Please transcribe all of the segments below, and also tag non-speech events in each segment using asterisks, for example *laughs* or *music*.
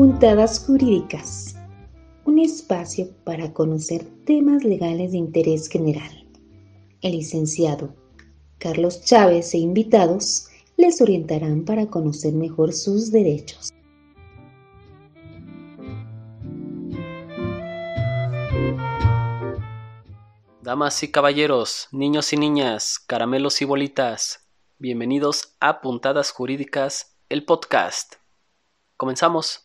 Puntadas Jurídicas, un espacio para conocer temas legales de interés general. El licenciado Carlos Chávez e invitados les orientarán para conocer mejor sus derechos. Damas y caballeros, niños y niñas, caramelos y bolitas, bienvenidos a Puntadas Jurídicas, el podcast. Comenzamos.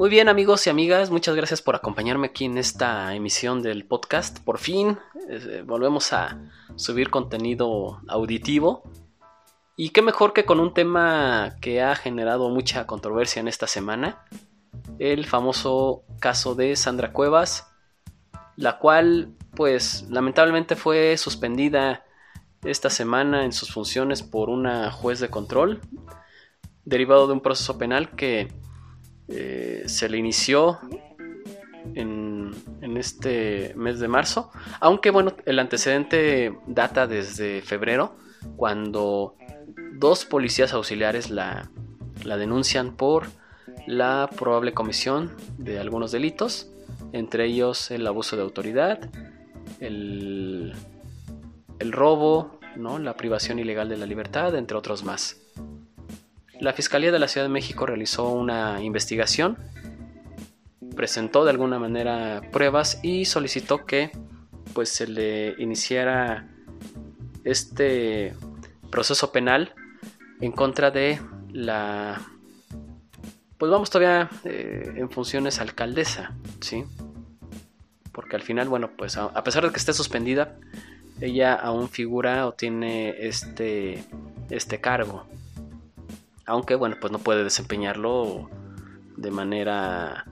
Muy bien amigos y amigas, muchas gracias por acompañarme aquí en esta emisión del podcast. Por fin eh, volvemos a subir contenido auditivo. Y qué mejor que con un tema que ha generado mucha controversia en esta semana, el famoso caso de Sandra Cuevas, la cual pues lamentablemente fue suspendida esta semana en sus funciones por una juez de control, derivado de un proceso penal que eh, se le inició en, en, este mes de marzo, aunque bueno, el antecedente data desde febrero, cuando dos policías auxiliares la, denuncian por la probable comisión de algunos delitos, entre ellos el abuso de autoridad, el, el robo, ¿no? la privación ilegal de la libertad, entre otros más. La Fiscalía de la Ciudad de México realizó una investigación, presentó de alguna manera pruebas y solicitó que pues, se le iniciara este proceso penal en contra de la pues vamos todavía eh, en funciones alcaldesa, ¿sí? Porque al final, bueno, pues a, pesar de que esté suspendida, ella aún figura o tiene este, este cargo. Aunque, bueno, pues no puede desempeñarlo de manera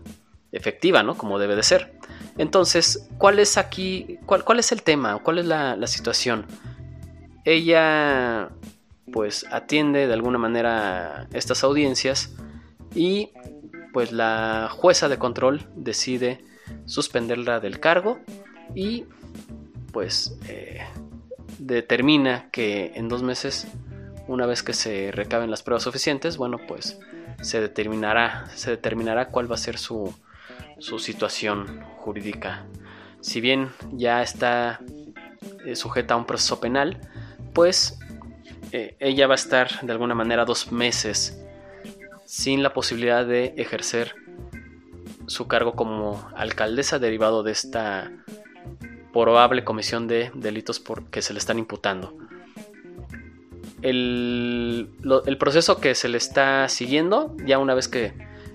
efectiva, ¿no? Como debe de ser. Entonces, ¿cuál es aquí, cuál, cuál es el tema? ¿Cuál es la, la situación? Ella, pues, atiende de alguna manera estas audiencias y pues la jueza de control decide suspenderla del cargo y pues eh, determina que en dos meses una vez que se recaben las pruebas suficientes bueno pues se determinará se determinará cuál va a ser su, su situación jurídica si bien ya está eh, sujeta a un proceso penal pues eh, ella va a estar de alguna manera dos meses sin la posibilidad de ejercer su cargo como alcaldesa derivado de esta probable comisión de delitos por que se le están imputando. El, proceso que se le está siguiendo, ya una vez que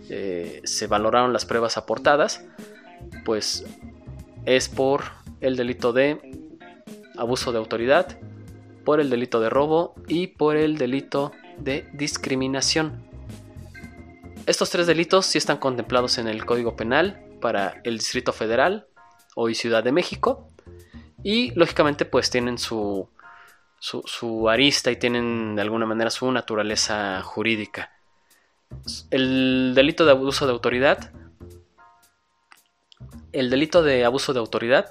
eh, se valoraron las pruebas aportadas, pues es por el delito de abuso de autoridad, por el delito de robo y por el delito de discriminación. Estos tres delitos sí están contemplados en el Código Penal para el Distrito Federal hoy Ciudad de México y lógicamente pues tienen su, su, arista y tienen de alguna manera su naturaleza jurídica. El delito de abuso de autoridad. El delito de abuso de autoridad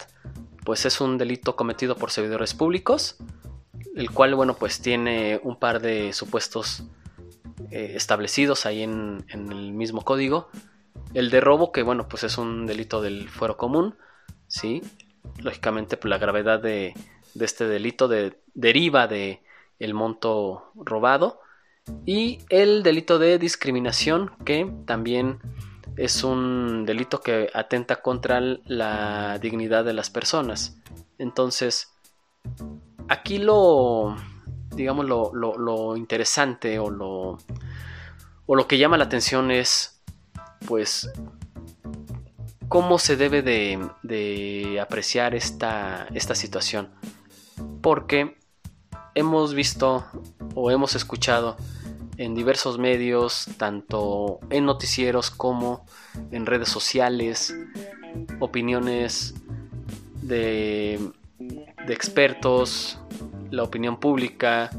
pues es un delito cometido por servidores públicos, el cual bueno pues tiene un par de supuestos eh, establecidos ahí en, el mismo código. El de robo, que bueno, pues es un delito del fuero común, ¿sí? Lógicamente, pues la gravedad de, este delito deriva de el monto robado. Y el delito de discriminación, que también es un delito que atenta contra la dignidad de las personas. Entonces, aquí lo, digamos, lo, interesante o lo, o lo que llama la atención es, pues, cómo se debe de, apreciar esta, esta situación. Porque hemos visto o hemos escuchado en diversos medios, tanto en noticieros como en redes sociales, opiniones de, expertos, la opinión pública,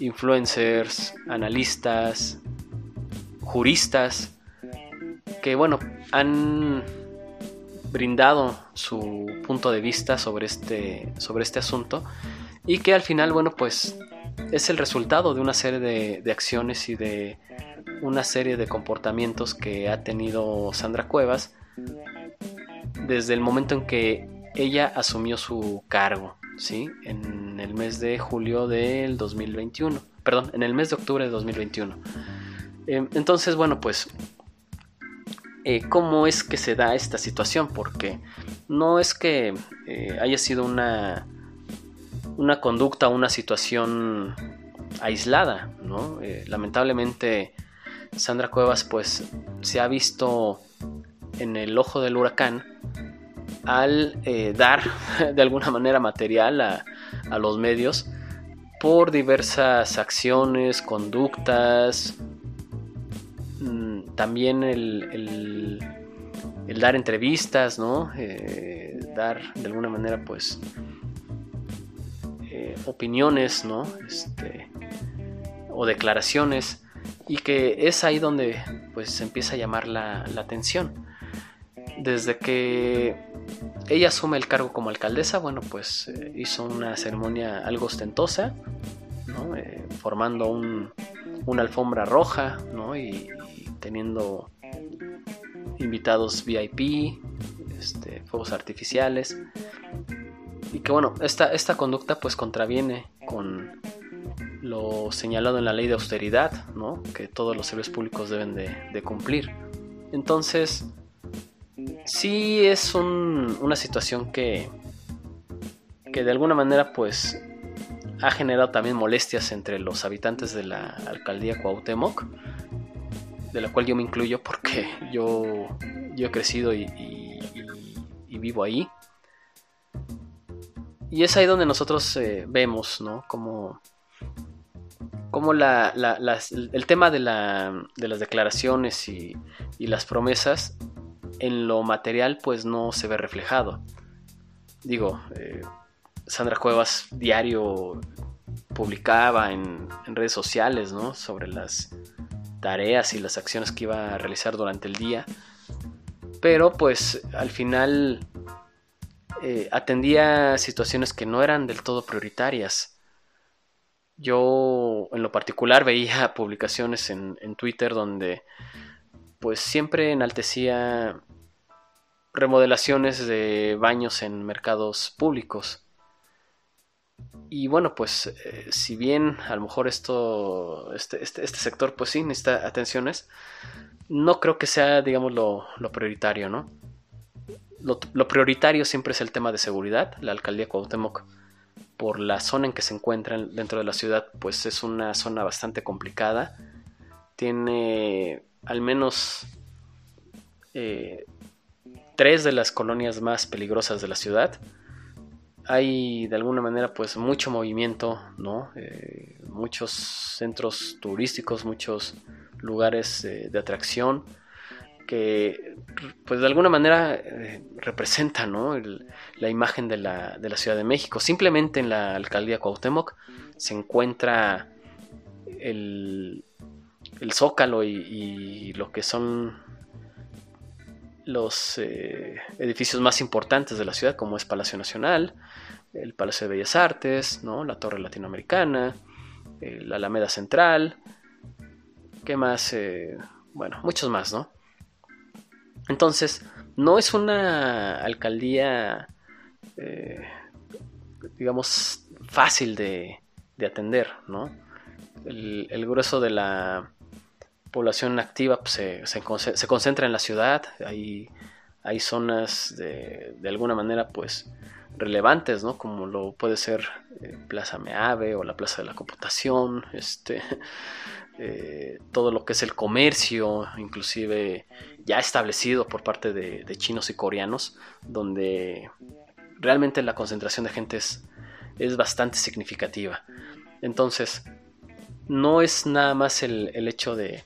influencers, analistas, juristas, que bueno, han brindado su punto de vista sobre este, sobre este asunto y que al final, bueno, pues es el resultado de una serie de, acciones y de una serie de comportamientos que ha tenido Sandra Cuevas desde el momento en que ella asumió su cargo, ¿sí? En el mes de julio del 2021, perdón, en el mes de octubre de 2021. Em, entonces, bueno, pues, eh, ¿cómo es que se da esta situación? Porque no es que eh, haya sido una una conducta, una situación aislada, ¿no? Eh, lamentablemente Sandra Cuevas pues se ha visto en el ojo del huracán al dar *laughs* de alguna manera material a, los medios por diversas acciones, conductas, también el, el, dar entrevistas, ¿no? Eh, dar de alguna manera pues opiniones, ¿no? Este, o declaraciones y que es ahí donde pues se empieza a llamar la, atención. Desde que ella asume el cargo como alcaldesa, bueno, pues eh, hizo una ceremonia algo ostentosa. Eh, formando un, una alfombra roja, ¿no? Y, teniendo invitados VIP, este, fuegos artificiales y que bueno, esta, esta conducta pues contraviene con lo señalado en la ley de austeridad, ¿no? que todos los servicios públicos deben de, cumplir. Entonces, sí es una situación que, que de alguna manera pues ha generado también molestias entre los habitantes de la alcaldía Cuauhtémoc, de la cual yo me incluyo porque yo, yo he crecido y vivo ahí. Y es ahí donde nosotros eh, vemos, ¿no? Como, como la, el tema de, de, las declaraciones y, las promesas en lo material pues no se ve reflejado. Digo, eh, Sandra Cuevas diario publicaba en, en, redes sociales, ¿no? Sobre las tareas y las acciones que iba a realizar durante el día. Pero pues al final eh, atendía situaciones que no eran del todo prioritarias. Yo en lo particular veía *laughs* publicaciones en, Twitter donde pues siempre enaltecía remodelaciones de baños en mercados públicos. Y bueno, pues eh, si bien a lo mejor esto, este, este, este, sector pues sí necesita atenciones, no creo que sea, digamos, lo, lo prioritario, ¿no? lo, prioritario siempre es el tema de seguridad. La alcaldía Cuauhtémoc, por la zona en que se encuentra dentro de la ciudad, pues es una zona bastante complicada. Tiene al menos eh, tres de las colonias más peligrosas de la ciudad. Hay de alguna manera pues mucho movimiento, ¿no? Eh, muchos centros turísticos, muchos lugares de atracción que pues de alguna manera eh, representa la imagen de la, de la, Ciudad de México. Simplemente en la alcaldía Cuauhtémoc se encuentra el, el zócalo y, lo que son los eh, edificios más importantes de la ciudad, como es Palacio Nacional, el Palacio de Bellas Artes, ¿no? la Torre Latinoamericana, la Alameda Central, ¿qué más? Eh, bueno, muchos más, ¿no? Entonces, no es una alcaldía, eh, digamos, fácil de, atender, ¿no? El, grueso de la población activa pues, se, concentra en la ciudad, hay, hay zonas de, de, alguna manera, pues, relevantes, ¿no? Como lo puede ser eh, Plaza Meave o la Plaza de la Computación, este, *laughs* eh, todo lo que es el comercio, inclusive ya establecido por parte de, chinos y coreanos, donde realmente la concentración de gente es, bastante significativa. Entonces, no es nada más el, hecho de,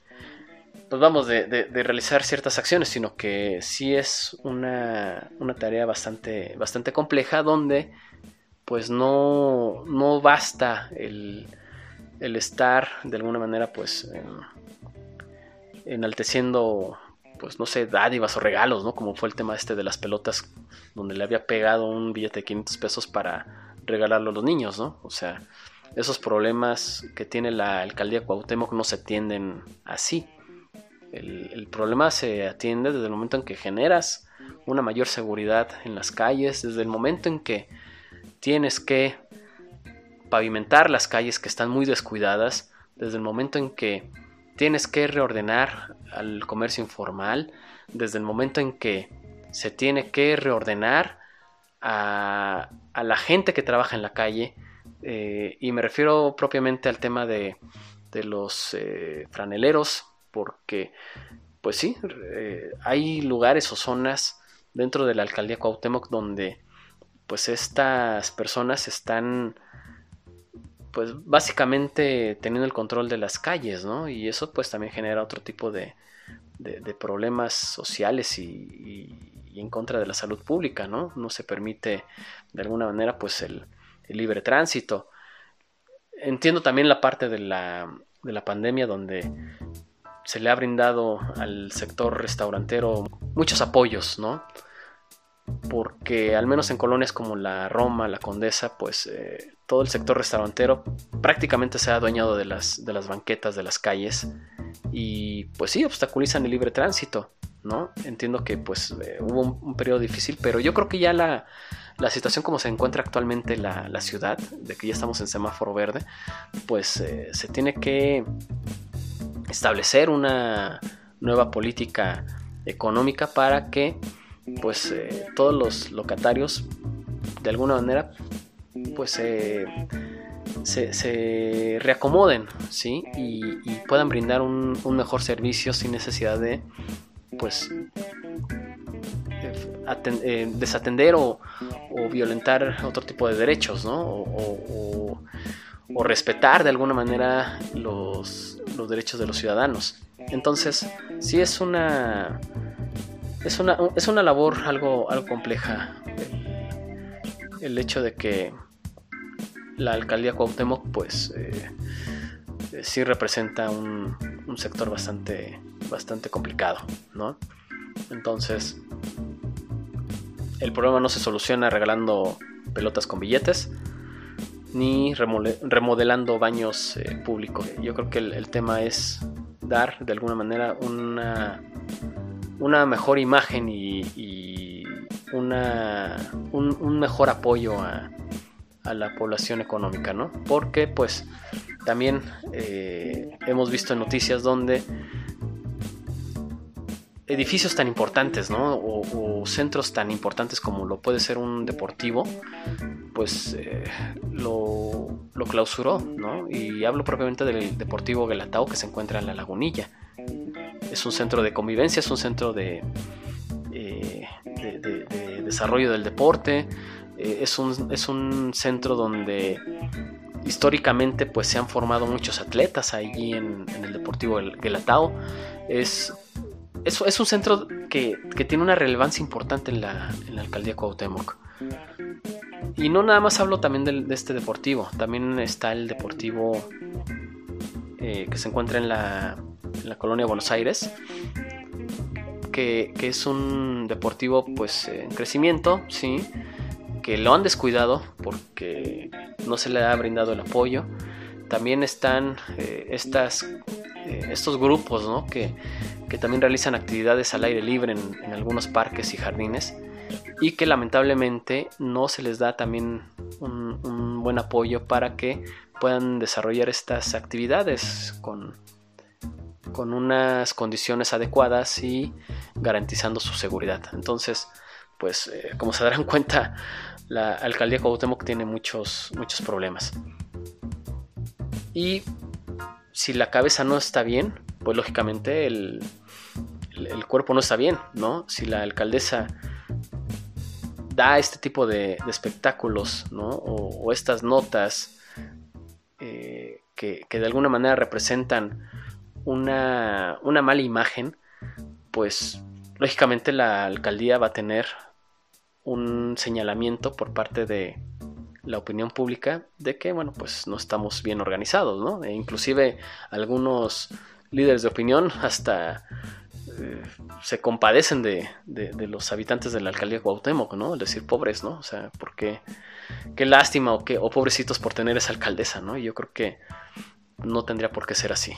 pues vamos, de, realizar ciertas acciones, sino que sí es una, tarea bastante, bastante compleja donde pues no, no basta el, el, estar de alguna manera pues enalteciendo pues no sé, dádivas o regalos, ¿no? Como fue el tema este de las pelotas, donde le había pegado un billete de 500 pesos para regalarlo a los niños, ¿no? O sea, esos problemas que tiene la alcaldía Cuauhtémoc no se atienden así. El, problema se atiende desde el momento en que generas una mayor seguridad en las calles, desde el momento en que tienes que pavimentar las calles que están muy descuidadas, desde el momento en que tienes que reordenar al comercio informal, desde el momento en que se tiene que reordenar a, la gente que trabaja en la calle, eh, y me refiero propiamente al tema de, los eh, franeleros, porque, pues sí, eh, hay lugares o zonas dentro de la alcaldía Cuauhtémoc donde, pues estas personas están, pues básicamente teniendo el control de las calles, ¿no? Y eso pues también genera otro tipo de, de, problemas sociales y, en contra de la salud pública, ¿no? No se permite de alguna manera pues el, libre tránsito. Entiendo también la parte de la, de la pandemia donde se le ha brindado al sector restaurantero muchos apoyos, ¿no? Porque al menos en colonias como la Roma, la Condesa, pues eh, todo el sector restaurantero prácticamente se ha adueñado de las, de las banquetas de las calles y pues sí, obstaculizan el libre tránsito, ¿no? Entiendo que pues eh, hubo un, periodo difícil, pero yo creo que ya la, situación como se encuentra actualmente la, la, ciudad, de que ya estamos en semáforo verde, pues eh, se tiene que establecer una nueva política económica para que pues eh, todos los locatarios de alguna manera pues se, reacomoden ¿sí? y, puedan brindar un, mejor servicio sin necesidad de pues eh, desatender o, violentar otro tipo de derechos ¿no? o respetar de alguna manera los, los derechos de los ciudadanos. Entonces, sí es una es una, es una labor algo, algo compleja el, hecho de que la alcaldía Cuauhtémoc pues eh, sí representa un, un, sector bastante bastante complicado, ¿no? Entonces, el problema no se soluciona regalando pelotas con billetes, ni remodelando baños eh, públicos. Yo creo que el, tema es dar de alguna manera una, una mejor imagen y, una, un, mejor apoyo a, la población económica, ¿no? Porque pues también eh, hemos visto noticias donde edificios tan importantes, ¿no? O, centros tan importantes como lo puede ser un deportivo, pues eh, lo, clausuró, ¿no? Y hablo propiamente del Deportivo Gelatao que se encuentra en la Lagunilla. Es un centro de convivencia, es un centro de, eh, de, desarrollo del deporte, eh, es, un, es un centro donde históricamente pues se han formado muchos atletas allí en, el Deportivo Gelatao. Es es, un centro que, tiene una relevancia importante en la, alcaldía Cuauhtémoc. Y no nada más hablo también de, este deportivo, también está el deportivo eh, que se encuentra en la, colonia Buenos Aires, que, es un deportivo pues en crecimiento, sí, que lo han descuidado porque no se le ha brindado el apoyo. También están eh, eh, estos grupos ¿no? que, que también realizan actividades al aire libre en, algunos parques y jardines y que lamentablemente no se les da también un, buen apoyo para que puedan desarrollar estas actividades con, con unas condiciones adecuadas y garantizando su seguridad. Entonces, pues eh, como se darán *laughs* cuenta, la alcaldía Cuauhtémoc tiene muchos, muchos problemas. Y si la cabeza no está bien, pues lógicamente el, el cuerpo no está bien, ¿no? Si la alcaldesa da este tipo de, espectáculos, ¿no? O, estas notas eh, que, de alguna manera representan una, una mala imagen, pues lógicamente la alcaldía va a tener un señalamiento por parte de la opinión pública de que, bueno, pues no estamos bien organizados, ¿no? E inclusive algunos líderes de opinión *laughs* hasta eh, se compadecen de, los habitantes de la alcaldía de Cuauhtémoc, ¿no? Es decir, pobres, ¿no? O sea, porque qué lástima o, qué, o pobrecitos por tener esa alcaldesa, ¿no? Y yo creo que no tendría por qué ser así.